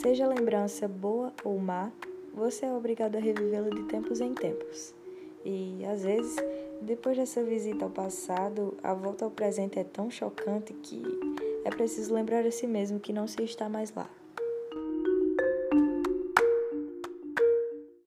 Seja a lembrança boa ou má, você é obrigado a revivê-la de tempos em tempos. E, às vezes, depois dessa visita ao passado, a volta ao presente é tão chocante que é preciso lembrar a si mesmo que não se está mais lá.